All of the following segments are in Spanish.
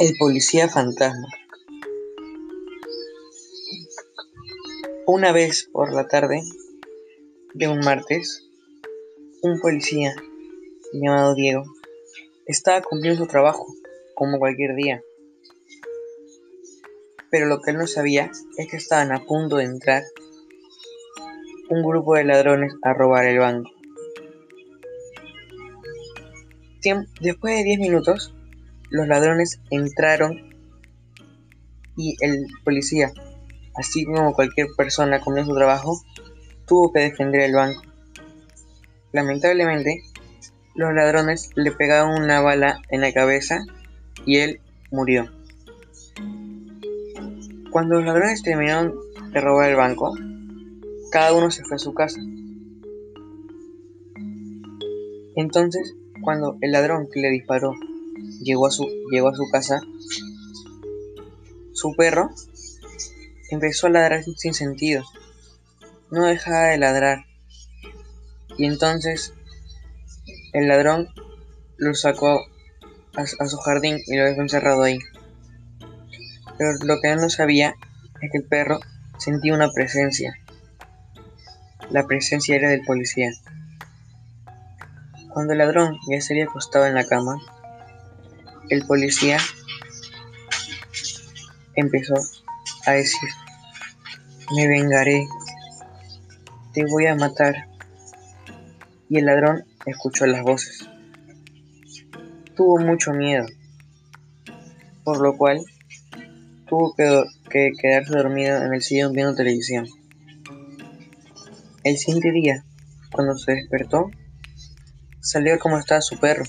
El policía fantasma. Una vez por la tarde de un martes, un policía llamado Diego estaba cumpliendo su trabajo como cualquier día. Pero lo que él no sabía es que estaban a punto de entrar un grupo de ladrones a robar el banco. Después de 10 minutos, los ladrones entraron y el policía, así como cualquier persona con su trabajo, tuvo que defender el banco. Lamentablemente, los ladrones le pegaron una bala en la cabeza y él murió. Cuando los ladrones terminaron de robar el banco, cada uno se fue a su casa. Entonces, cuando el ladrón que le disparó llegó a su, llegó a su casa, su perro empezó a ladrar sin sentido. No dejaba de ladrar. Y entonces el ladrón lo sacó a, su jardín y lo dejó encerrado ahí. Pero lo que él no sabía es que el perro sentía una presencia. La presencia era del policía. Cuando el ladrón ya se había acostado en la cama, el policía empezó a decir, me vengaré, te voy a matar. Y el ladrón escuchó las voces. Tuvo mucho miedo, por lo cual tuvo que, quedarse dormido en el sillón viendo televisión. El siguiente día, cuando se despertó, salió como estaba su perro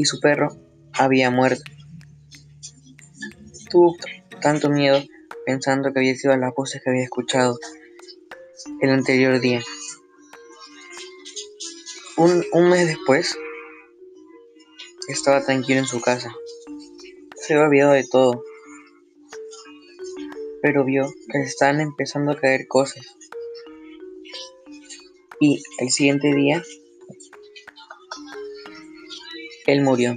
y su perro había muerto. Tuvo tanto miedo pensando que había sido las voces que había escuchado el anterior día. Un, un mes después, estaba tranquilo en su casa. Se había olvidado de todo. Pero vio que estaban empezando a caer cosas. Y el siguiente día él murió.